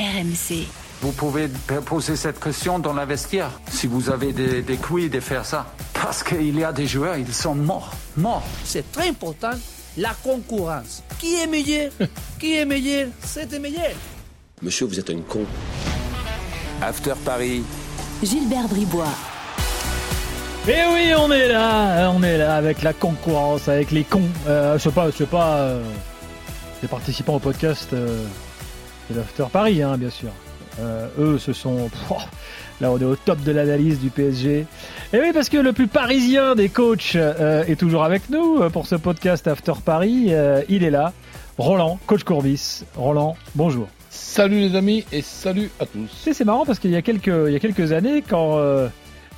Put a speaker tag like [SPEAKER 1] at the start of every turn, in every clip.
[SPEAKER 1] RMC.
[SPEAKER 2] Vous pouvez poser cette question dans la vestiaire, si vous avez des, des couilles de faire ça. Parce qu'il y a des joueurs, ils sont morts, morts.
[SPEAKER 3] C'est très important, la concurrence. Qui est meilleur Qui est meilleur C'est le meilleur.
[SPEAKER 4] Monsieur, vous êtes un con.
[SPEAKER 5] After Paris.
[SPEAKER 1] Gilbert Bribois.
[SPEAKER 6] Et Eh oui, on est là, on est là avec la concurrence, avec les cons. Euh, je sais pas, je sais pas, euh, les participants au podcast euh, de l'After Paris, hein, bien sûr. Euh, eux, ce sont. Pouah, là, on est au top de l'analyse du PSG. Et oui, parce que le plus parisien des coachs euh, est toujours avec nous euh, pour ce podcast After Paris. Euh, il est là, Roland, coach Courbis. Roland, bonjour.
[SPEAKER 7] Salut les amis et salut à tous.
[SPEAKER 6] C'est marrant parce qu'il y a quelques, il y a quelques années, quand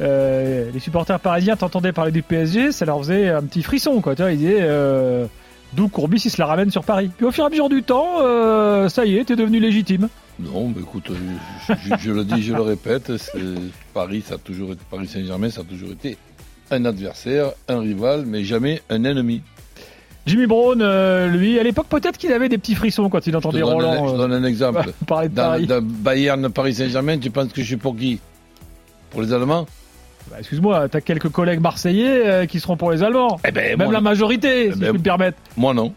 [SPEAKER 6] les supporters parisiens t'entendaient parler du PSG, ça leur faisait un petit frisson, quoi. Tu vois, ils disaient d'où Courbis il se la ramène sur Paris. Puis au fur et à mesure du temps, euh, ça y est, t'es devenu légitime.
[SPEAKER 7] Non, mais écoute, euh, je, je- je le dis, je le répète, Paris, ça a toujours été, Paris Saint-Germain, ça a toujours été un adversaire, un rival, mais jamais un ennemi.
[SPEAKER 6] Jimmy Brown, euh, lui, à l'époque, peut-être qu'il avait des petits frissons quand il
[SPEAKER 7] Je
[SPEAKER 6] entendait
[SPEAKER 7] un,
[SPEAKER 6] Roland
[SPEAKER 7] je
[SPEAKER 6] euh,
[SPEAKER 7] donne un exemple.
[SPEAKER 6] parler de
[SPEAKER 7] Dans,
[SPEAKER 6] Paris.
[SPEAKER 7] dans Bayern Paris Saint-Germain, tu penses que je suis pour qui? Pour les Allemands?
[SPEAKER 6] Bah, Excuse-moi, t'as quelques collègues marseillais euh, qui seront pour les Allemands.
[SPEAKER 7] Eh ben,
[SPEAKER 6] Même
[SPEAKER 7] moi,
[SPEAKER 6] la majorité, si
[SPEAKER 7] ben,
[SPEAKER 6] je puis me permettre.
[SPEAKER 7] moi non.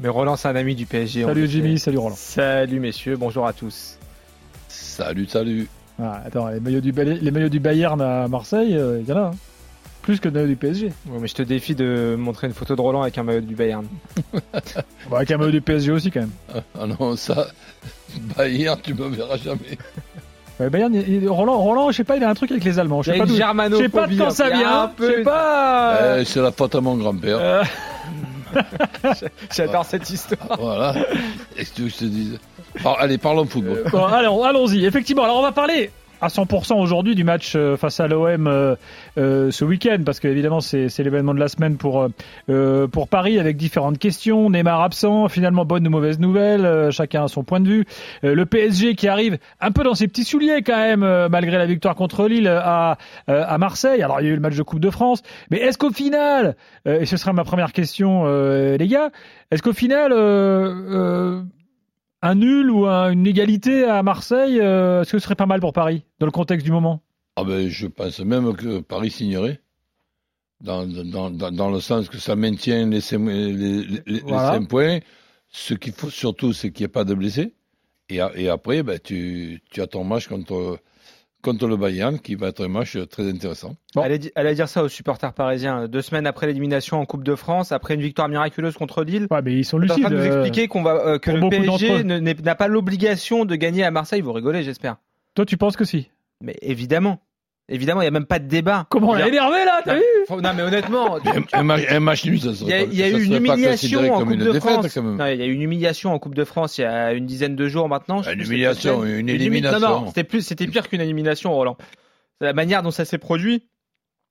[SPEAKER 8] Mais Roland, c'est un ami du PSG. on
[SPEAKER 6] Salut Jimmy, salut Roland.
[SPEAKER 8] Salut messieurs, bonjour à tous.
[SPEAKER 7] Salut, salut.
[SPEAKER 6] Ah, attends, les maillots du, les maillots du Bayern à Marseille, euh, il y en a. hein. Plus que les maillots du PSG.
[SPEAKER 8] Ouais, mais je te défie de montrer une photo de Roland avec un maillot du Bayern.
[SPEAKER 6] Bah, avec un maillot du PSG aussi quand même.
[SPEAKER 7] Ah non, ça, Bayern, tu me verras jamais.
[SPEAKER 6] Ouais, Bayern, il- il- Roland, Roland, je sais pas, il a un truc avec les Allemands. Je sais pas, je sais pas de quand ça vient. Je sais
[SPEAKER 8] peu-
[SPEAKER 6] pas.
[SPEAKER 7] Euh, c'est la faute à mon grand-père.
[SPEAKER 6] Euh,
[SPEAKER 8] J'adore cette histoire.
[SPEAKER 7] Voilà. Qu'est-ce que tu veux que je te dise Par- Allez, parlons football.
[SPEAKER 6] bon, allons-y. Effectivement, alors on va parler à 100% aujourd'hui du match euh, face à l'OM euh, euh, ce week-end parce qu'évidemment c'est c'est l'événement de la semaine pour pour Paris avec différentes questions. Neymar absent finalement bonne ou mauvaise nouvelle chacun a son point de vue. Le PSG qui arrive un peu dans ses petits souliers quand même malgré la victoire contre Lille à à Marseille. Alors il y a eu le match de Coupe de France. Mais est-ce qu'au final et ce sera ma première question les gars est-ce qu'au final un nul ou un- une égalité à Marseille, euh, est-ce que ce serait pas mal pour Paris, dans le contexte du moment?
[SPEAKER 7] Ah ben, je pense même que Paris signerait. Dans, dans, dans, dans le sens que ça maintient les cinq, les, les- les
[SPEAKER 6] Voilà.
[SPEAKER 7] cinq points. Ce qu'il faut surtout, c'est qu'il n'y ait pas de blessés. Et après, ben, tu, tu as ton match contre, contre le Bayern, qui va être un match très intéressant.
[SPEAKER 6] Bon.
[SPEAKER 8] Allez, di- allez dire ça aux supporters parisiens. Deux semaines après l'élimination en Coupe de France, après une victoire miraculeuse contre Lille,
[SPEAKER 6] Ouais, mais ils sont
[SPEAKER 8] T'es en
[SPEAKER 6] lucides.
[SPEAKER 8] train de nous
[SPEAKER 6] euh,
[SPEAKER 8] expliquer qu'on va, euh, que le PSG n'a pas l'obligation de gagner à Marseille. Vous rigolez, j'espère.
[SPEAKER 6] Toi, tu penses que si
[SPEAKER 8] Mais évidemment. Évidemment, il n'y a même pas de débat.
[SPEAKER 6] Comment on l'a énervé là, t'as vu
[SPEAKER 8] non, mais honnêtement,
[SPEAKER 7] Un, match, nul, ça
[SPEAKER 8] Il y a,
[SPEAKER 7] serait pas-
[SPEAKER 8] il y a
[SPEAKER 7] ça
[SPEAKER 8] eu une humiliation en Coupe de France. il y a eu une humiliation en Coupe de France il y a une dizaine de jours maintenant. je
[SPEAKER 7] Une humiliation, une
[SPEAKER 8] élimination. Non, non, c'était plus, c'était pire qu'une élimination, Roland. C'est La manière dont ça s'est produit,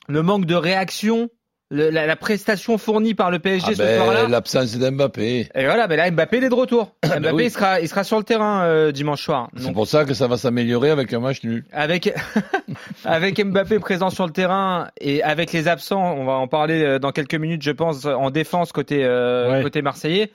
[SPEAKER 8] le manque de réaction, le- la, la prestation fournie par le PSG
[SPEAKER 7] Ah
[SPEAKER 8] ce
[SPEAKER 7] ben,
[SPEAKER 8] soir-là.
[SPEAKER 7] L'absence d'Mbappé.
[SPEAKER 8] Et voilà, mais là Mbappé il est de retour. Mbappé
[SPEAKER 7] ben oui.
[SPEAKER 8] il sera, il sera sur le terrain euh, dimanche soir.
[SPEAKER 7] C'est pour ça que ça va s'améliorer avec un match nul.
[SPEAKER 8] avec avec Mbappé présent sur le terrain et avec les absents, on va en parler euh, dans quelques minutes, je pense, en défense côté euh,
[SPEAKER 6] Ouais.
[SPEAKER 8] côté marseillais.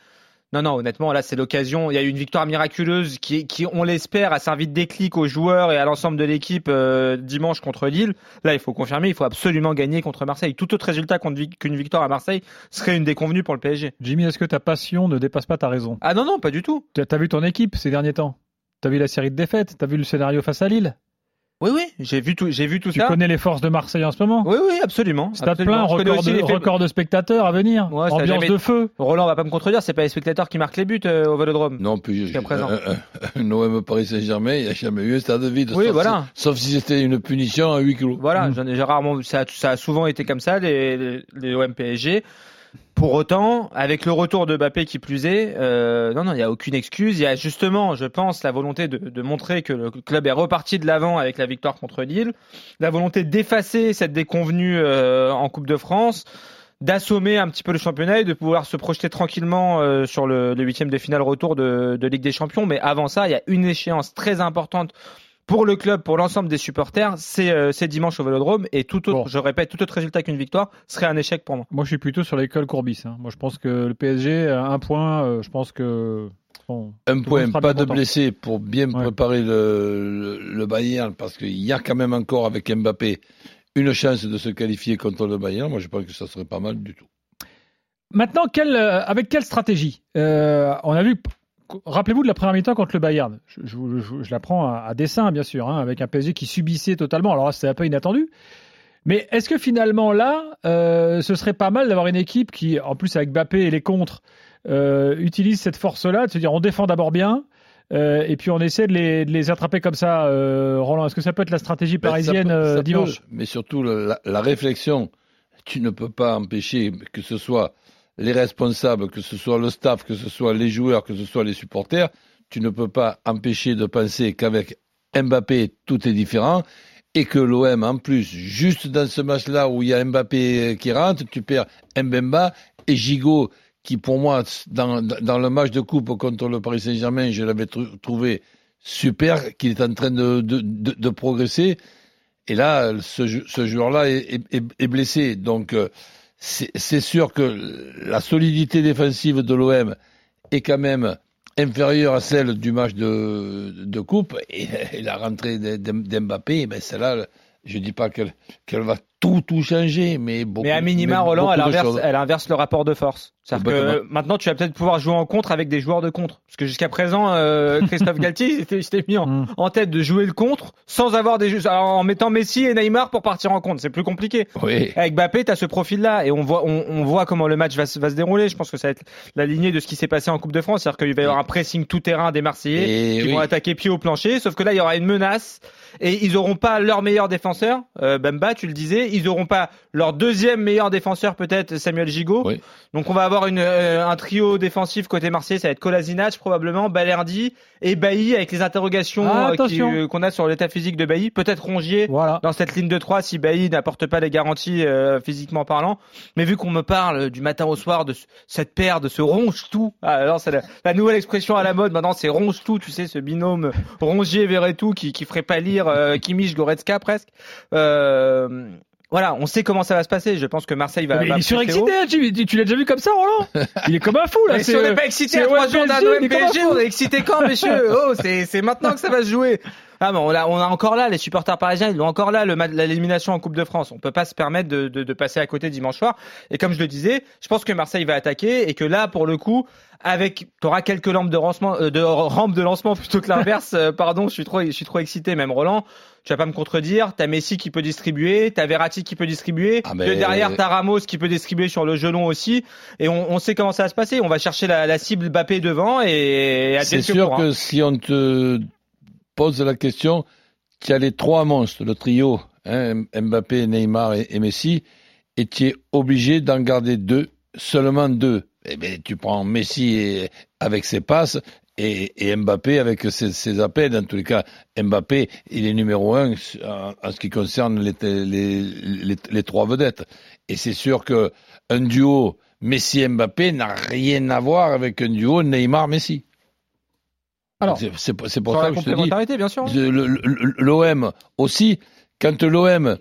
[SPEAKER 8] Non, non, honnêtement, là, c'est l'occasion. Il y a eu une victoire miraculeuse qui, qui on l'espère, a servi de déclic aux joueurs et à l'ensemble de l'équipe euh, dimanche contre Lille. Là, il faut confirmer, il faut absolument gagner contre Marseille. Tout autre résultat qu'une victoire à Marseille serait une déconvenue pour le PSG.
[SPEAKER 6] Jimmy, est-ce que ta passion ne dépasse pas ta raison?
[SPEAKER 8] Ah non, non, pas du tout.
[SPEAKER 6] T'as t'as vu ton équipe ces derniers temps? T'as vu la série de défaites? T'as vu le scénario face à Lille?
[SPEAKER 8] Oui, oui, j'ai vu tout, j'ai vu tout
[SPEAKER 6] Tu
[SPEAKER 8] ça.
[SPEAKER 6] connais les forces de Marseille en ce moment?
[SPEAKER 8] Oui, oui, absolument.
[SPEAKER 6] Stade
[SPEAKER 8] absolument.
[SPEAKER 6] plein, record
[SPEAKER 8] aussi
[SPEAKER 6] de,
[SPEAKER 8] les
[SPEAKER 6] record de spectateurs à venir,
[SPEAKER 8] Ouais,
[SPEAKER 6] ambiance
[SPEAKER 8] jamais-
[SPEAKER 6] de feu.
[SPEAKER 8] Roland va pas me contredire, c'est pas les spectateurs qui marquent les buts euh, au Vélodrome.
[SPEAKER 7] Non, puis je-
[SPEAKER 8] Jusqu'à présent.
[SPEAKER 7] un, un- un OM Paris Saint-Germain, il n'y a jamais eu un stade vide.
[SPEAKER 8] Oui,
[SPEAKER 7] sauf,
[SPEAKER 8] voilà.
[SPEAKER 7] si, sauf si c'était une punition à huis clos.
[SPEAKER 8] Voilà,
[SPEAKER 6] Mm.
[SPEAKER 8] j'en ai j'ai rarement vu. Ça, a- ça a souvent été comme ça, les, les, les OM PSG. Pour autant, avec le retour de Mbappé qui plus est, euh, non, non, il n'y a aucune excuse. Il y a justement, je pense, la volonté de, de montrer que le club est reparti de l'avant avec la victoire contre Lille, la volonté d'effacer cette déconvenue euh, en Coupe de France, d'assommer un petit peu le championnat et de pouvoir se projeter tranquillement euh, sur le, huitième de finale retour de, de Ligue des Champions. Mais avant ça, il y a une échéance très importante pour le club, pour l'ensemble des supporters, c'est euh, dimanche au Vélodrome et tout autre,
[SPEAKER 6] Bon.
[SPEAKER 8] je répète, tout autre résultat qu'une victoire serait un échec pour moi.
[SPEAKER 6] Moi, je suis plutôt sur l'école Courbis. hein. Moi, je pense que le PSG, à un point, euh, je pense que. bon,
[SPEAKER 7] Un point, pas de blessés pour bien
[SPEAKER 6] Ouais.
[SPEAKER 7] préparer le, le, le Bayern, parce qu'il y a quand même encore avec Mbappé une chance de se qualifier contre le Bayern. Moi, je pense que ça serait pas mal du tout.
[SPEAKER 6] Maintenant, quelle, euh, avec quelle stratégie? Euh, On a vu. Rappelez-vous de la première mi-temps contre le Bayern. Je, je, je- je la prends à, à dessein, bien sûr, hein, avec un PSG qui subissait totalement. Alors c'était un peu inattendu. Mais est-ce que finalement, là, euh, ce serait pas mal d'avoir une équipe qui, en plus avec Mbappé et les contres, euh, utilise cette force-là, de se dire on défend d'abord bien, euh, et puis on essaie de les, de les attraper comme ça. Roland, est-ce que ça peut être la stratégie
[SPEAKER 7] Ben, ça
[SPEAKER 6] parisienne
[SPEAKER 7] peut- ça peut,
[SPEAKER 6] dimanche?
[SPEAKER 7] mais surtout, la réflexion, tu ne peux pas empêcher que ce soit les responsables, que ce soit le staff, que ce soit les joueurs, que ce soit les supporters, tu ne peux pas empêcher de penser qu'avec Mbappé, tout est différent. Et que l'OM, en plus, juste dans ce match-là où il y a Mbappé qui rentre, tu perds Mbemba et Gigot, qui pour moi, dans, le match de coupe contre le Paris Saint-Germain, je l'avais tr- trouvé super, qu'il est en train de, progresser. Et là, ce, jou- ce joueur-là est, est- est blessé. Donc, euh, c'est sûr que la solidité défensive de l'OM est quand même inférieure à celle du match de, de coupe. Et, la rentrée d'M- d'M- d'Mbappé, ben celle-là, je dis pas qu'elle qu'elle va tout, tout changer, mais beaucoup.
[SPEAKER 8] Mais à minima,
[SPEAKER 7] mais
[SPEAKER 8] Roland, elle inverse, elle inverse le rapport de force. C'est-à-dire que
[SPEAKER 7] Complètement.
[SPEAKER 8] maintenant, tu vas peut-être pouvoir jouer en contre avec des joueurs de contre. Parce que jusqu'à présent, euh, Christophe Galtier, s'était- mis en,
[SPEAKER 6] Mm.
[SPEAKER 8] en tête de jouer le contre sans avoir des jeux, en mettant Messi et Neymar pour partir en contre. C'est plus compliqué.
[SPEAKER 7] Oui.
[SPEAKER 8] Avec Mbappé, tu as ce profil-là et on voit, on, on voit comment le match va, se- va se dérouler. Je pense que ça va être la lignée de ce qui s'est passé en Coupe de France. C'est-à-dire qu'il va y avoir un pressing tout terrain des Marseillais
[SPEAKER 7] Et
[SPEAKER 8] qui
[SPEAKER 7] oui.
[SPEAKER 8] vont attaquer pied au plancher. Sauf que là, il y aura une menace et ils auront pas leur meilleur défenseur, euh, Bamba, tu le disais. Ils auront pas leur deuxième meilleur défenseur, peut-être Samuel Gigot.
[SPEAKER 7] Oui.
[SPEAKER 8] Donc on va avoir une, euh, un trio défensif côté Marseille. Ça va être Kolasinac probablement, Balerdi et Bailly avec les interrogations
[SPEAKER 6] Ah,
[SPEAKER 8] euh, euh, qu'on a sur l'état physique de Bailly. Peut-être Rongier
[SPEAKER 6] Voilà.
[SPEAKER 8] dans cette ligne de 3 si Bailly n'apporte pas les garanties euh, physiquement parlant. Mais vu qu'on me parle du matin au soir de ce- cette paire, de ce ronge-tout, ah, alors c'est la, la nouvelle expression à la mode maintenant, c'est ronge-tout, tu sais, ce binôme Rongier-Verretou qui, qui ferait pâlir euh, Kimmich, Goretzka presque. Euh, voilà, on sait comment ça va se passer. Je pense que Marseille va.
[SPEAKER 6] Mais
[SPEAKER 8] va
[SPEAKER 6] il est surexcité, tu, tu- tu l'as déjà vu comme ça, Roland? Il est comme un fou, là.
[SPEAKER 8] Mais si on n'est pas excité à trois jours d'un OM PSG, on est excité quand, messieurs Oh, c'est maintenant que ça va se jouer. Ah, mais on a, on a encore là, les supporters parisiens, ils ont encore là l'élimination en Coupe de France. On peut pas se permettre de, de, de passer à côté dimanche soir. Et comme je le disais, je pense que Marseille va attaquer et que là, pour le coup, avec, t'auras quelques lampes de lancement, euh, de rampes de lancement plutôt que l'inverse. Euh, pardon, je suis trop, je suis trop excité, même Roland. Tu vas pas me contredire. T'as Messi qui peut distribuer, t'as Verratti qui peut distribuer.
[SPEAKER 7] Ah,
[SPEAKER 8] De
[SPEAKER 7] mais-
[SPEAKER 8] derrière, t'as Ramos qui peut distribuer sur le gelon aussi. Et on, on sait comment ça va se passer. On va chercher la, la cible Mbappé devant et,
[SPEAKER 7] C'est sûr que si on te pose la question, tu as les trois monstres, le trio, hein, Mbappé, Neymar et, Messi, et tu es obligé d'en garder deux, seulement deux. Eh bien, tu prends Messi avec ses passes et, Mbappé avec ses, appels. En tous les cas, Mbappé, il est numéro un en, ce qui concerne les, les trois vedettes. Et c'est sûr que un duo Messi-Mbappé n'a rien à voir avec un duo Neymar-Messi.
[SPEAKER 6] Alors,
[SPEAKER 7] C'est- pour ça que je te dis,
[SPEAKER 8] bien sûr.
[SPEAKER 7] le- l'OM aussi, quand l'OM euh,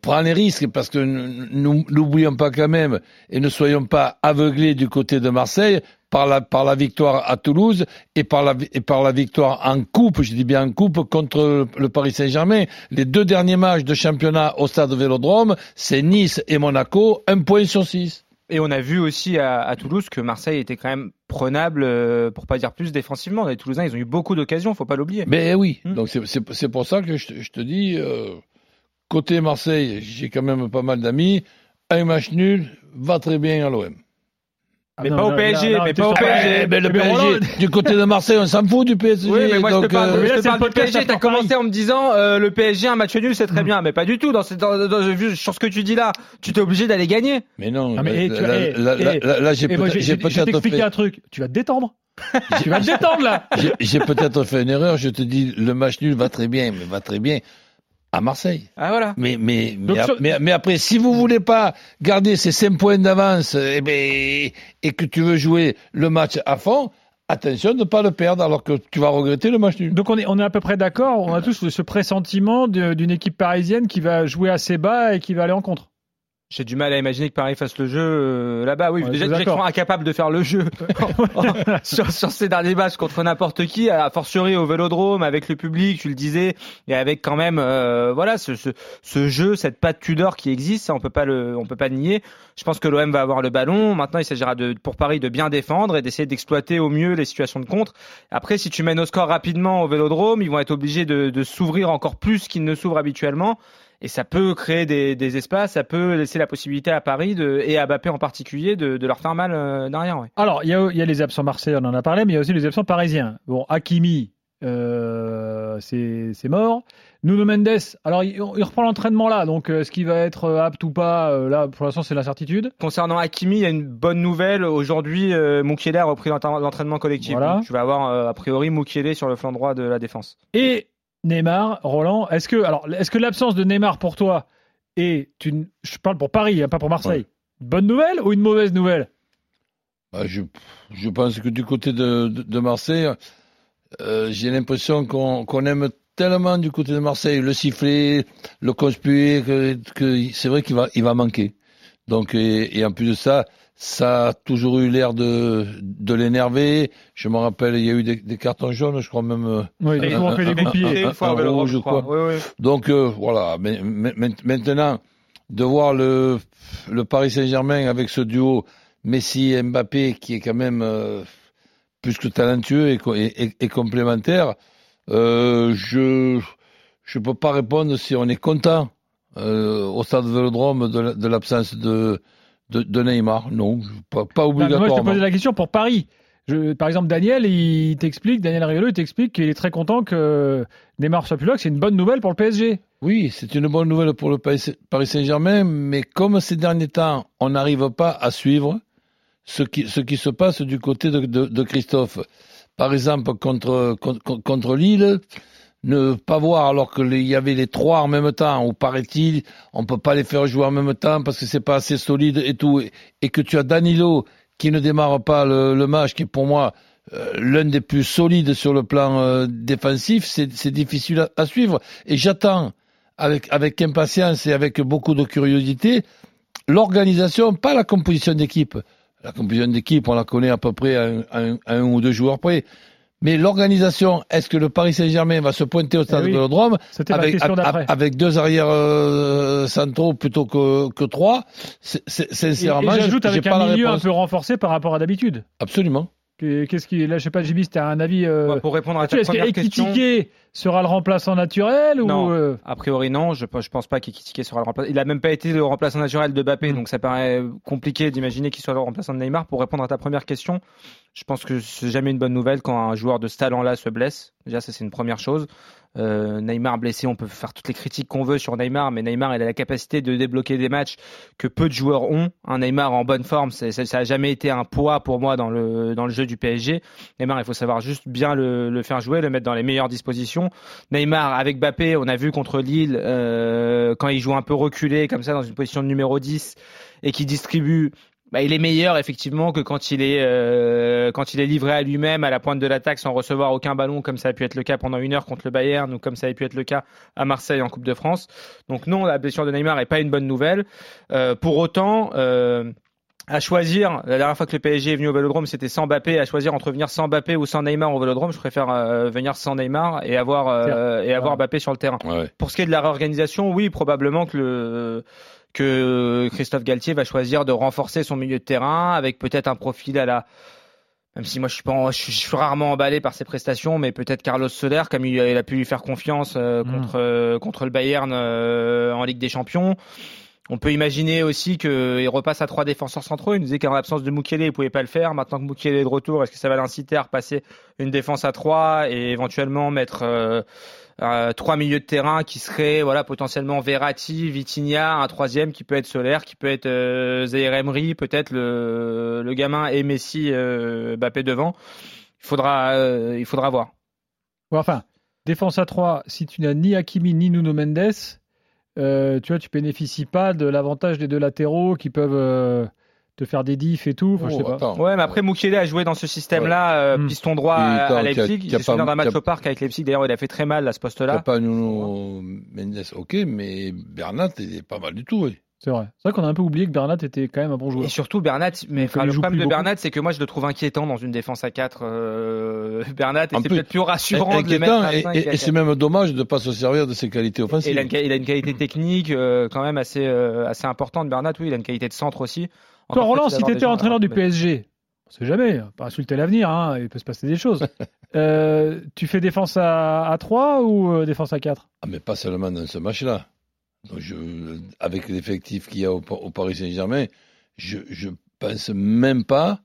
[SPEAKER 7] prend les risques, parce que nous n'oublions pas quand même, et ne soyons pas aveuglés du côté de Marseille, par la, par la victoire à Toulouse et par, la, et par la victoire en coupe, je dis bien en coupe, contre le Paris Saint-Germain. Les deux derniers matchs de championnat au stade Vélodrome, c'est Nice et Monaco, un point sur six.
[SPEAKER 8] Et on a vu aussi à, à Toulouse que Marseille était quand même prenable, euh, pour pas dire plus défensivement. Les Toulousains, ils ont eu beaucoup d'occasions, faut pas l'oublier.
[SPEAKER 7] Mais oui,
[SPEAKER 8] Hmm.
[SPEAKER 7] donc c'est- pour ça que je, te- je te dis, euh, côté Marseille, j'ai quand même pas mal d'amis. Un match nul va très bien à l'OM.
[SPEAKER 6] Ah
[SPEAKER 8] mais
[SPEAKER 6] non,
[SPEAKER 8] pas au PSG, mais pas au PSG.
[SPEAKER 6] Eh,
[SPEAKER 7] mais le
[SPEAKER 6] mais Roland,
[SPEAKER 7] PSG, du côté de Marseille, on s'en fout du PSG.
[SPEAKER 8] Oui, mais moi je
[SPEAKER 7] donc,
[SPEAKER 8] te parle,
[SPEAKER 7] euh,
[SPEAKER 8] je te
[SPEAKER 6] c'est
[SPEAKER 8] parle du
[SPEAKER 6] podcast
[SPEAKER 8] PSG. T'as commencé en me disant euh, le PSG un match nul, c'est très
[SPEAKER 6] Mm.
[SPEAKER 8] bien, mais pas du tout. Dans, cette- dans, dans- sur ce que tu dis là, tu t'es obligé d'aller gagner.
[SPEAKER 7] mais non,
[SPEAKER 6] Ah, mais,
[SPEAKER 7] là,
[SPEAKER 6] eh, tu-
[SPEAKER 7] là,
[SPEAKER 6] eh,
[SPEAKER 7] là,
[SPEAKER 6] eh,
[SPEAKER 7] là, là, j'ai
[SPEAKER 6] moi,
[SPEAKER 7] peut-être
[SPEAKER 6] j'ai-
[SPEAKER 7] j'ai
[SPEAKER 6] j'ai- je vais
[SPEAKER 7] peut-être
[SPEAKER 6] t'expliquer
[SPEAKER 7] fait,
[SPEAKER 6] un truc. Tu vas te détendre. tu vas te détendre, là.
[SPEAKER 7] j'ai peut-être fait une erreur. Je te dis, le match nul va très bien, mais va très bien à Marseille.
[SPEAKER 8] Ah voilà.
[SPEAKER 7] Mais, mais, après, si vous voulez pas garder ces 5 points d'avance eh ben, et que tu veux jouer le match à fond, attention de ne pas le perdre alors que tu vas regretter le match nul.
[SPEAKER 6] Donc on est, on est à peu près d'accord, on a tous ce pressentiment d'une équipe parisienne qui va jouer assez bas et qui va aller en contre.
[SPEAKER 8] J'ai du mal à imaginer que Paris fasse le jeu euh, là-bas. Oui,
[SPEAKER 6] Ouais,
[SPEAKER 8] déjà, déjà sont incapables de faire le jeu sur, sur ces derniers matchs contre n'importe qui, a fortiori au Vélodrome avec le public, tu le disais, et avec quand même euh, voilà ce, ce, ce jeu, cette patte Tudor qui existe, ça on peut pas le on peut pas le nier. Je pense que l'OM va avoir le ballon. Maintenant, il s'agira de pour Paris de bien défendre et d'essayer d'exploiter au mieux les situations de contre. Après, si tu mènes au score rapidement au Vélodrome, ils vont être obligés de, de s'ouvrir encore plus qu'ils ne s'ouvrent habituellement. Et ça peut créer des, des espaces, ça peut laisser la possibilité à Paris de, et à Mbappé en particulier de, de leur faire mal euh, derrière. Ouais.
[SPEAKER 6] Alors, il y a, il y a les absents marseillais, on en a parlé, mais il y a aussi les absents parisiens. Bon, Hakimi, euh, c'est mort. Nuno Mendes, alors il, il reprend l'entraînement là, donc euh, est-ce qu'il va être euh, apte ou pas euh, Là, pour l'instant, c'est l'incertitude.
[SPEAKER 8] Concernant Hakimi, il y a une bonne nouvelle. Aujourd'hui, Mukiele a repris l'entra- l'entraînement collectif.
[SPEAKER 6] Voilà.
[SPEAKER 8] Donc, tu vas avoir a priori Mukiele sur le flanc droit de la défense.
[SPEAKER 6] Et Neymar, Roland, est-ce que, alors, est-ce que l'absence de Neymar pour toi est une, je parle pour Paris, hein, pas pour Marseille, une bonne nouvelle ou une mauvaise nouvelle?
[SPEAKER 7] Bah, je, je pense que du côté de, de, de Marseille, euh, j'ai l'impression qu'on aime tellement du côté de Marseille le sifflet, le conspuer, que, que c'est vrai qu'il va, il va manquer. Donc, et, et en plus de ça, ça a toujours eu l'air de, de l'énerver. Je me rappelle, il y a eu des, des cartons jaunes, je crois même. euh,
[SPEAKER 6] Oui, il a
[SPEAKER 8] Et-
[SPEAKER 6] souvent fait
[SPEAKER 7] un-
[SPEAKER 8] Une fois Vélodrome,
[SPEAKER 7] rouge,
[SPEAKER 8] je crois.
[SPEAKER 7] quoi.
[SPEAKER 8] Oui, oui.
[SPEAKER 7] Donc euh, voilà, mais, maintenant de voir le, le Paris Saint-Germain avec ce duo Messi et Mbappé qui est quand même euh, plus que talentueux et, co- et- et- et complémentaire, euh, je je peux pas répondre si on est content euh, au stade Vélodrome de, la- de l'absence de, de de Neymar. Non, pas, pas
[SPEAKER 6] mais moi, je te
[SPEAKER 7] obligatoirement.
[SPEAKER 6] posais la question pour Paris. Je- par exemple, Daniel, il t'explique, Daniel Riolo, il t'explique qu'il est très content que Neymar soit plus là, que c'est une bonne nouvelle pour le PSG.
[SPEAKER 7] Oui, c'est une bonne nouvelle pour le Paris Paris Saint-Germain, mais comme ces derniers temps, on n'arrive pas à suivre ce qui, ce qui se passe du côté de, de, de Christophe. Par exemple, contre, contre, contre Lille, ne pas voir alors qu'il y avait les trois en même temps, ou paraît-il, on peut pas les faire jouer en même temps parce que c'est pas assez solide et tout, et, que tu as Danilo qui ne démarre pas le, match, qui est pour moi euh, l'un des plus solides sur le plan euh, défensif, c'est difficile à, suivre. Et j'attends avec, impatience et avec beaucoup de curiosité l'organisation, pas la composition d'équipe. La composition d'équipe, on la connaît à peu près à un ou deux joueurs près. Mais l'organisation, est-ce que le Paris Saint-Germain va se pointer au stade
[SPEAKER 6] Eh oui.
[SPEAKER 7] Vélodrome avec,
[SPEAKER 6] question
[SPEAKER 7] a-
[SPEAKER 6] d'après.
[SPEAKER 7] avec deux arrières euh, centraux plutôt que, que trois? C'est- c'est-
[SPEAKER 6] Et, et
[SPEAKER 7] Sincèrement,
[SPEAKER 6] j'ajoute avec un milieu un peu renforcé par rapport à d'habitude.
[SPEAKER 7] Absolument.
[SPEAKER 6] Que- Qu'est-ce qui, là, je sais pas, Jimmy, si t'as un avis. Euh,
[SPEAKER 8] pour répondre à ta
[SPEAKER 6] Est-ce
[SPEAKER 8] première question.
[SPEAKER 6] qu'Ekitike sera le remplaçant naturel ou
[SPEAKER 8] Non.
[SPEAKER 6] euh,
[SPEAKER 8] A priori non, je, je pense pas qu'Ekitike sera le remplaçant. Il a même pas été le remplaçant naturel de Mbappé,
[SPEAKER 6] Mm.
[SPEAKER 8] donc ça paraît compliqué d'imaginer qu'il soit le remplaçant de Neymar. Pour répondre à ta première question, je pense que c'est jamais une bonne nouvelle quand un joueur de ce talent-là se blesse. Déjà, ça c'est une première chose. Euh, Neymar blessé, on peut faire toutes les critiques qu'on veut sur Neymar, mais Neymar il a la capacité de débloquer des matchs que peu de joueurs ont. Un Neymar en bonne forme, ça, ça a jamais été un poids pour moi dans le dans le jeu du PSG. Neymar, il faut savoir juste bien le, le faire jouer, le mettre dans les meilleures dispositions. Neymar avec Mbappé, on a vu contre Lille euh, quand il joue un peu reculé comme ça dans une position de numéro 10 et qui distribue bah, il est meilleur effectivement que quand il est euh, quand il est livré à lui-même à la pointe de l'attaque sans recevoir aucun ballon comme ça a pu être le cas pendant une heure contre le Bayern ou comme ça a pu être le cas à Marseille en Coupe de France. Donc non, la blessure de Neymar est pas une bonne nouvelle. Euh, pour autant. Euh, à choisir, la dernière fois que le PSG est venu au Vélodrome, c'était sans Mbappé. À choisir entre venir sans Mbappé ou sans Neymar au Vélodrome, je préfère euh, venir sans Neymar et avoir euh, et avoir. Mbappé sur le terrain.
[SPEAKER 7] Ouais.
[SPEAKER 8] Pour ce qui est de la réorganisation, oui, probablement que le que Christophe Galtier va choisir de renforcer son milieu de terrain avec peut-être un profil à la même si moi je suis pas en- je suis, rarement emballé par ses prestations mais peut-être Carlos Soler comme il, il a pu lui faire confiance euh,
[SPEAKER 6] Mm.
[SPEAKER 8] contre euh, contre le Bayern euh, en Ligue des Champions. On peut imaginer aussi qu'il repasse à trois défenseurs centraux. Il nous disait qu'en l'absence de Mukele, il pouvait pas le faire. Maintenant que Mukele est de retour, est-ce que ça va l'inciter à repasser une défense à trois et éventuellement mettre euh, trois milieux de terrain qui seraient voilà potentiellement Verratti, Vitinha, un troisième qui peut être Solaire, qui peut être euh, Emery, peut-être le, le gamin et Messi, euh, Mbappé devant. Il faudra euh, il faudra voir.
[SPEAKER 6] Enfin, défense à 3, si tu n'as ni Hakimi ni Nuno Mendes, euh, tu vois, tu bénéficies pas de l'avantage des deux latéraux qui peuvent de faire des diffs et tout. Enfin, je sais
[SPEAKER 7] Oh,
[SPEAKER 6] pas.
[SPEAKER 7] attends.
[SPEAKER 8] Ouais, mais après Mukiele a joué dans ce système-là, euh,
[SPEAKER 6] Mm.
[SPEAKER 8] piston droit
[SPEAKER 7] Et
[SPEAKER 8] à,
[SPEAKER 7] attends,
[SPEAKER 8] Leipzig.
[SPEAKER 7] a
[SPEAKER 8] souvenir
[SPEAKER 7] pas-
[SPEAKER 8] d'un match au parc avec Leipzig. D'ailleurs, il a fait très mal à ce poste-là.
[SPEAKER 7] pas Nuno Mendes, ok, mais Bernat, il est pas mal du tout. Oui.
[SPEAKER 6] C'est vrai. C'est vrai qu'on a un peu oublié que Bernat était quand même un bon joueur.
[SPEAKER 8] Et surtout Bernat, mais enfin,
[SPEAKER 6] il
[SPEAKER 8] le problème de
[SPEAKER 6] beaucoup.
[SPEAKER 8] Bernat, c'est que moi je le trouve inquiétant dans une défense à 4. Euh, Bernat, et c'est peut-être plus rassurant de le mettre
[SPEAKER 7] Inquiétant,
[SPEAKER 8] à
[SPEAKER 7] et,
[SPEAKER 8] 5
[SPEAKER 7] et- et c'est même dommage de ne pas se servir de ses qualités
[SPEAKER 8] Et
[SPEAKER 7] offensives.
[SPEAKER 8] il a, une, il a une qualité technique euh, quand même assez, euh, assez importante, Bernat. Oui, il a une qualité de centre aussi.
[SPEAKER 6] Toi, Roland, si
[SPEAKER 8] gens à
[SPEAKER 6] entraîneur du. PSG, on sait jamais, pas insulter l'avenir, hein, il peut se passer des choses. Euh, tu fais défense à, à 3 ou euh, défense à 4
[SPEAKER 7] Ah, mais pas seulement dans ce match-là. Avec l'effectif qu'il y a au, au Paris Saint-Germain, je, je pense même pas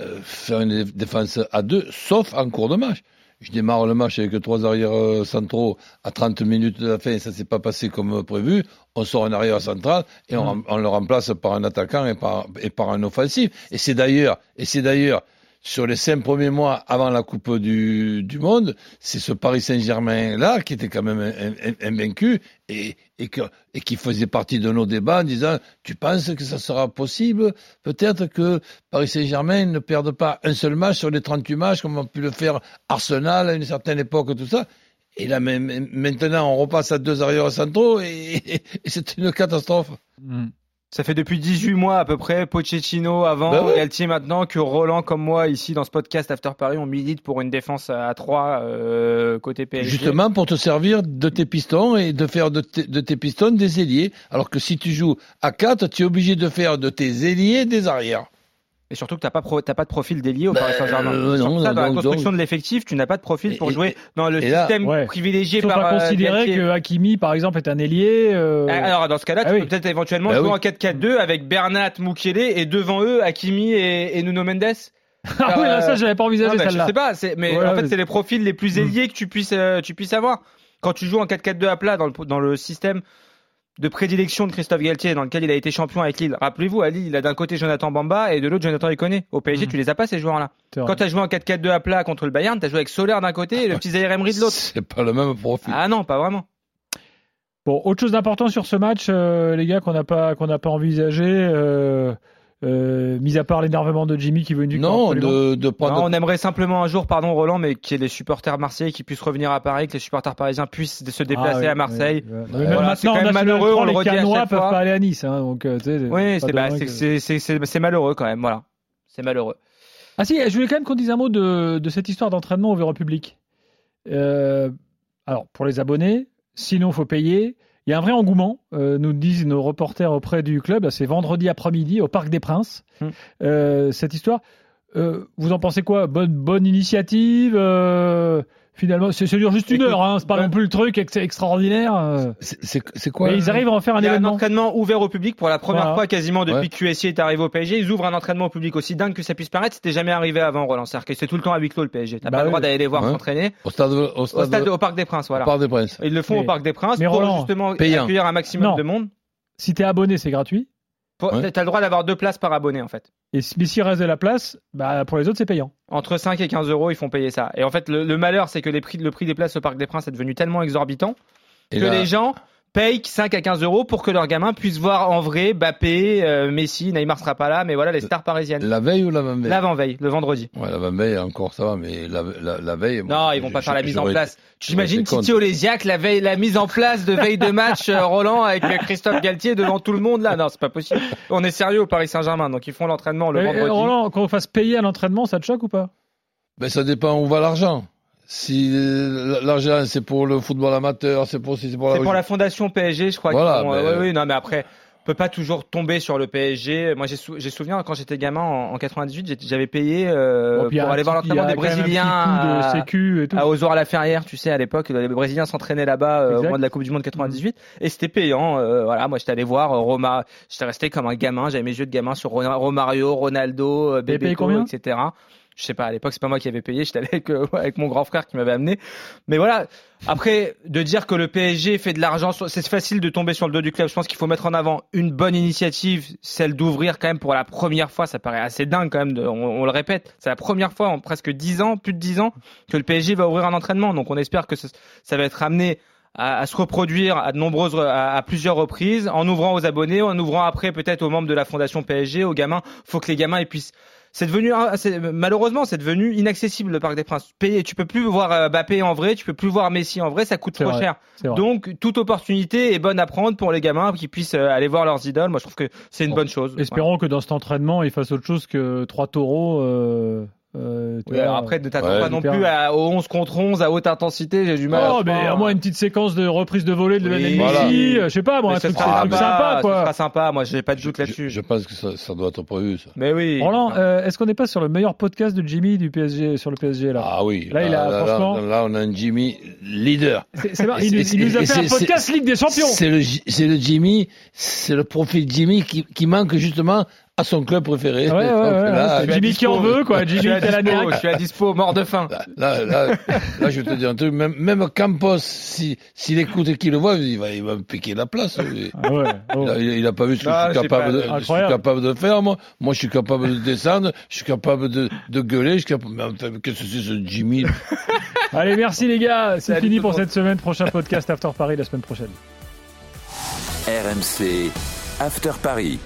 [SPEAKER 7] euh, faire une défense à deux, sauf en cours de match. Je démarre le match avec trois arrières euh, centraux à 30 minutes de la fin, ça s'est pas passé comme prévu. On sort un arrière central et on, on le remplace par un attaquant et par, et par un offensif. Et c'est d'ailleurs, et c'est d'ailleurs sur les cinq premiers mois avant la Coupe du, Monde, c'est ce Paris Saint-Germain-là qui était quand même in- in- invaincu et, qui faisait partie de nos débats en disant Tu penses que ça sera possible? Peut-être que Paris Saint-Germain ne perde pas un seul match sur les 38 matchs, comme a pu le faire Arsenal à une certaine époque, tout ça. Et là, maintenant, on repasse à deux arrières centraux et, et c'est une catastrophe.
[SPEAKER 8] Ça fait depuis 18 mois à peu près, Pochettino avant,
[SPEAKER 7] Bah ouais.
[SPEAKER 8] Galtier maintenant, que Roland comme moi ici dans ce podcast After Paris, on milite pour une défense à 3 euh, côté PSG.
[SPEAKER 7] Justement pour te servir de tes pistons et de faire de, tes- de tes pistons des ailiers. Alors que si tu joues à 4, tu es obligé de faire de tes ailiers des arrières.
[SPEAKER 8] Et surtout que t'as pas pro- t'as pas de profil d'ailier au
[SPEAKER 7] Bah,
[SPEAKER 8] Paris Saint-Germain.
[SPEAKER 7] euh,
[SPEAKER 8] Surtout
[SPEAKER 7] non,
[SPEAKER 8] ça, dans la construction
[SPEAKER 7] donc-
[SPEAKER 8] de l'effectif, tu n'as pas de profil pour
[SPEAKER 7] Et-
[SPEAKER 8] jouer dans le
[SPEAKER 7] là-
[SPEAKER 8] système
[SPEAKER 6] Ouais.
[SPEAKER 8] privilégié
[SPEAKER 6] Faut
[SPEAKER 8] par
[SPEAKER 6] pas
[SPEAKER 8] euh,
[SPEAKER 6] considérer
[SPEAKER 8] Galtier.
[SPEAKER 6] que Hakimi, par exemple, est un ailier. euh,
[SPEAKER 8] Ah, Alors dans ce cas-là,
[SPEAKER 6] Ah
[SPEAKER 8] tu
[SPEAKER 6] oui.
[SPEAKER 8] peux peut-être éventuellement
[SPEAKER 7] Bah
[SPEAKER 8] jouer
[SPEAKER 7] oui.
[SPEAKER 8] en 4-4-2 avec Bernat, Mukiele et devant eux Hakimi et, et Nuno Mendes.
[SPEAKER 6] Ah oui, là, ça, j'avais pas envisagé
[SPEAKER 8] mais je
[SPEAKER 6] celle-là.
[SPEAKER 8] sais pas, mais
[SPEAKER 6] Ouais,
[SPEAKER 8] en fait c'est les profils les plus
[SPEAKER 6] Mm.
[SPEAKER 8] ailiers que tu puisses euh, tu puisses avoir. Quand tu joues en 4-4-2 à plat dans le dans le système de prédilection de Christophe Galtier dans lequel il a été champion avec Lille. Rappelez-vous, à Lille, il a d'un côté Jonathan Bamba et de l'autre Jonathan Iconé. Au PSG,
[SPEAKER 6] Mhm.
[SPEAKER 8] tu les as pas ces joueurs-là. Quand tu as joué en 4-4-2 à plat contre le Bayern, tu as joué avec Soler d'un côté et le petit Zaire Emery de l'autre.
[SPEAKER 7] C'est pas le même profil.
[SPEAKER 8] Ah non, pas vraiment.
[SPEAKER 6] Bon, autre chose d'important sur ce match, euh, les gars, qu'on n'a pas qu'on n'a pas envisagé, euh, euh, mis à part l'énervement de Jimmy qui veut une victoire.
[SPEAKER 7] non, de, de.
[SPEAKER 8] Non, on aimerait simplement un jour, pardon Roland, mais qu'il y ait les supporters marseillais qui puissent revenir à Paris, que les supporters parisiens puissent se déplacer
[SPEAKER 6] Ah, oui,
[SPEAKER 8] à Marseille.
[SPEAKER 6] oui, oui.
[SPEAKER 7] Voilà,
[SPEAKER 8] c'est
[SPEAKER 6] maintenant,
[SPEAKER 8] quand même malheureux,
[SPEAKER 6] 3,
[SPEAKER 8] on le
[SPEAKER 6] les
[SPEAKER 8] redit à
[SPEAKER 6] Canois
[SPEAKER 8] chaque
[SPEAKER 6] peuvent
[SPEAKER 8] fois.
[SPEAKER 6] pas aller à Nice, hein, donc
[SPEAKER 8] Oui, c'est bah,
[SPEAKER 6] que-
[SPEAKER 8] malheureux quand même, voilà. C'est malheureux.
[SPEAKER 6] Ah si, je voulais quand même qu'on dise un mot de, de cette histoire d'entraînement au Véro Public. Euh, alors, pour les abonnés, sinon faut payer. Il y a un vrai engouement, euh, nous disent nos reporters auprès du club. C'est vendredi après-midi au Parc des Princes.
[SPEAKER 8] Hmm.
[SPEAKER 6] Euh, cette histoire, euh, vous en pensez quoi? Bonne, bonne initiative Finalement, c'est ça dure juste une heure. Hein, c'est pas
[SPEAKER 8] bah-
[SPEAKER 6] non plus le truc ex- extraordinaire. euh.
[SPEAKER 7] C'est- C'est c'est quoi
[SPEAKER 6] mais ils arrivent à en faire un
[SPEAKER 8] Il y a un
[SPEAKER 6] événement.
[SPEAKER 8] entraînement ouvert au public pour la première
[SPEAKER 6] Voilà.
[SPEAKER 8] fois quasiment depuis
[SPEAKER 7] Ouais.
[SPEAKER 8] que QSI est arrivé au PSG. Ils ouvrent un entraînement au public aussi dingue que ça puisse paraître. C'était jamais arrivé avant Roland Cercle. C'est tout le temps à huis clos le PSG. T'as
[SPEAKER 6] Bah
[SPEAKER 8] pas le droit d'aller les voir
[SPEAKER 7] Ouais.
[SPEAKER 8] s'entraîner
[SPEAKER 7] Au stade, au
[SPEAKER 8] au
[SPEAKER 7] stade,
[SPEAKER 8] stade au Parc des Princes. Voilà.
[SPEAKER 7] au Parc des Princes.
[SPEAKER 8] Ils le font
[SPEAKER 6] Mais-
[SPEAKER 8] au Parc des Princes
[SPEAKER 6] mais
[SPEAKER 8] pour
[SPEAKER 6] Roland,
[SPEAKER 8] justement
[SPEAKER 7] payant.
[SPEAKER 8] accueillir un maximum
[SPEAKER 6] Non.
[SPEAKER 8] de monde.
[SPEAKER 6] Si t'es abonné, c'est gratuit.
[SPEAKER 7] Ouais.
[SPEAKER 8] T'as le droit d'avoir deux places par abonné en fait.
[SPEAKER 6] Et si- mais s'il reste de la place, bah, pour les autres, c'est payant.
[SPEAKER 8] Entre 5 et 15 euros, ils font payer ça. Et en fait, le, le malheur, c'est que les prix, le prix des places au Parc des Princes est devenu tellement exorbitant
[SPEAKER 7] Et
[SPEAKER 8] que
[SPEAKER 7] là,
[SPEAKER 8] les gens payent 5 à 15 euros pour que leurs gamins puissent voir en vrai Bappé, euh, Messi, Neymar sera pas là, mais voilà les stars parisiennes.
[SPEAKER 7] la veille ou l'avant-veille
[SPEAKER 8] L'avant-veille, le vendredi.
[SPEAKER 7] Ouais, l'avant-veille, encore ça va, mais la, la, la veille.
[SPEAKER 8] Non, ils vont pas faire la mise en place.
[SPEAKER 7] Contre.
[SPEAKER 8] Titi Olésiac, la veille, la mise en place de veille de match, euh, Roland, avec euh, Christophe Galtier devant tout le monde là. Non, c'est pas possible. On est sérieux au Paris Saint-Germain, donc ils font l'entraînement le
[SPEAKER 6] Mais,
[SPEAKER 8] vendredi.
[SPEAKER 6] Roland, qu'on fasse payer à l'entraînement, ça te choque ou pas?
[SPEAKER 7] Ben, ça dépend où va l'argent. Si euh, l'argent, c'est pour le football amateur, c'est pour, si c'est pour la
[SPEAKER 8] C'est pour la fondation PSG, je crois.
[SPEAKER 7] Voilà,
[SPEAKER 8] qu'ils font-
[SPEAKER 7] mais-
[SPEAKER 8] ouais, oui, non, mais après, on peut pas toujours tomber sur le PSG. Moi, j'ai sou- j'ai souvenir quand j'étais gamin en, en 98, j'étais- j'avais payé euh,
[SPEAKER 6] Bon,
[SPEAKER 8] pour aller voir l'entraînement des Brésiliens
[SPEAKER 6] coup de
[SPEAKER 8] à,
[SPEAKER 6] sécu et tout.
[SPEAKER 8] à à la Ferrière, tu sais, à l'époque, les Brésiliens s'entraînaient là-bas euh, au moment de la Coupe du Monde 98, et c'était payant. euh, voilà, moi, j'étais allé voir euh, Roma, j'étais resté comme un gamin, j'avais mes yeux de gamin sur Romario, Ronaldo, euh, Bebeto, etc. Je sais pas, à l'époque, c'est pas moi qui avais payé, j'étais avec, euh, avec mon grand frère qui m'avait amené. Mais voilà, après, de dire que le PSG fait de l'argent, c'est facile de tomber sur le dos du club. Je pense qu'il faut mettre en avant une bonne initiative, celle d'ouvrir quand même pour la première fois. Ça paraît assez dingue quand même, de- on, on le répète. C'est la première fois en presque 10 ans, plus de 10 ans, que le PSG va ouvrir un entraînement. Donc on espère que ça va être amené à, se reproduire à de nombreuses, à, à plusieurs reprises, en ouvrant aux abonnés, en ouvrant après peut-être aux membres de la fondation PSG, aux gamins. Faut que les gamins ils puissent c'est devenu malheureusement c'est devenu inaccessible le Parc des Princes. Tu peux plus voir euh, Mbappé en vrai, tu peux plus voir Messi en vrai, ça coûte trop
[SPEAKER 6] vrai,
[SPEAKER 8] cher. Donc toute opportunité est bonne à prendre pour les gamins qui puissent euh, aller voir leurs idoles. Moi je trouve que c'est une
[SPEAKER 7] Bon,
[SPEAKER 8] bonne chose.
[SPEAKER 6] Espérons que dans cet entraînement, il fasse autre chose que trois taureaux. Euh, euh, tu
[SPEAKER 8] Oui,
[SPEAKER 6] vois.
[SPEAKER 8] alors après, ne t'attends
[SPEAKER 7] Ouais,
[SPEAKER 8] pas non plus à, au 11 contre 11 à haute intensité, j'ai du mal
[SPEAKER 6] Oh,
[SPEAKER 8] à
[SPEAKER 6] mais
[SPEAKER 8] croire.
[SPEAKER 6] à moins une petite séquence de reprise de volée de
[SPEAKER 8] Oui,
[SPEAKER 7] voilà.
[SPEAKER 6] Messi, euh, je sais pas, moi,
[SPEAKER 8] Mais
[SPEAKER 6] un
[SPEAKER 8] ce
[SPEAKER 6] truc,
[SPEAKER 8] sympa,
[SPEAKER 6] sympa,
[SPEAKER 8] Ce
[SPEAKER 6] quoi.
[SPEAKER 8] sera sympa, moi j'ai pas de doute là-dessus.
[SPEAKER 7] je pense que ça, ça doit être prévu, ça.
[SPEAKER 8] Mais oui.
[SPEAKER 6] Roland, euh, est-ce qu'on n'est pas sur le meilleur podcast de Jimmy du PSG, sur le PSG, là?
[SPEAKER 7] Ah oui.
[SPEAKER 6] Là, il a-
[SPEAKER 7] là,
[SPEAKER 6] franchement-
[SPEAKER 7] là, on a un Jimmy leader.
[SPEAKER 6] C'est- il, il nous a fait un podcast Ligue des Champions
[SPEAKER 7] C'est le, le Jimmy, c'est le profil Jimmy qui, qui manque justement à son club préféré.
[SPEAKER 6] Ouais,
[SPEAKER 7] là,
[SPEAKER 6] Jimmy qui en
[SPEAKER 8] dispo.
[SPEAKER 6] veut, quoi.
[SPEAKER 8] je
[SPEAKER 6] Jimmy
[SPEAKER 8] suis à dispo,
[SPEAKER 6] Calagnac.
[SPEAKER 8] je suis à dispo, mort de faim.
[SPEAKER 7] Là, là, là, je vais te dire un truc, même, même Campos, si, s'il écoute et qu'il le voit, il va, il va me piquer la place.
[SPEAKER 6] Ah ouais, oh.
[SPEAKER 7] Il a, il a pas vu ce que
[SPEAKER 8] Non,
[SPEAKER 7] je suis
[SPEAKER 8] j'ai
[SPEAKER 7] capable,
[SPEAKER 8] pas-
[SPEAKER 7] de, je suis capable de faire, moi. Moi, je suis capable de descendre, je suis capable de, de gueuler, je suis capable, mais enfin, qu'est-ce que c'est ce Jimmy?
[SPEAKER 6] Allez, merci les gars. C'est fini pour cette semaine. Prochain podcast After Paris la semaine prochaine.
[SPEAKER 5] RMC After Paris.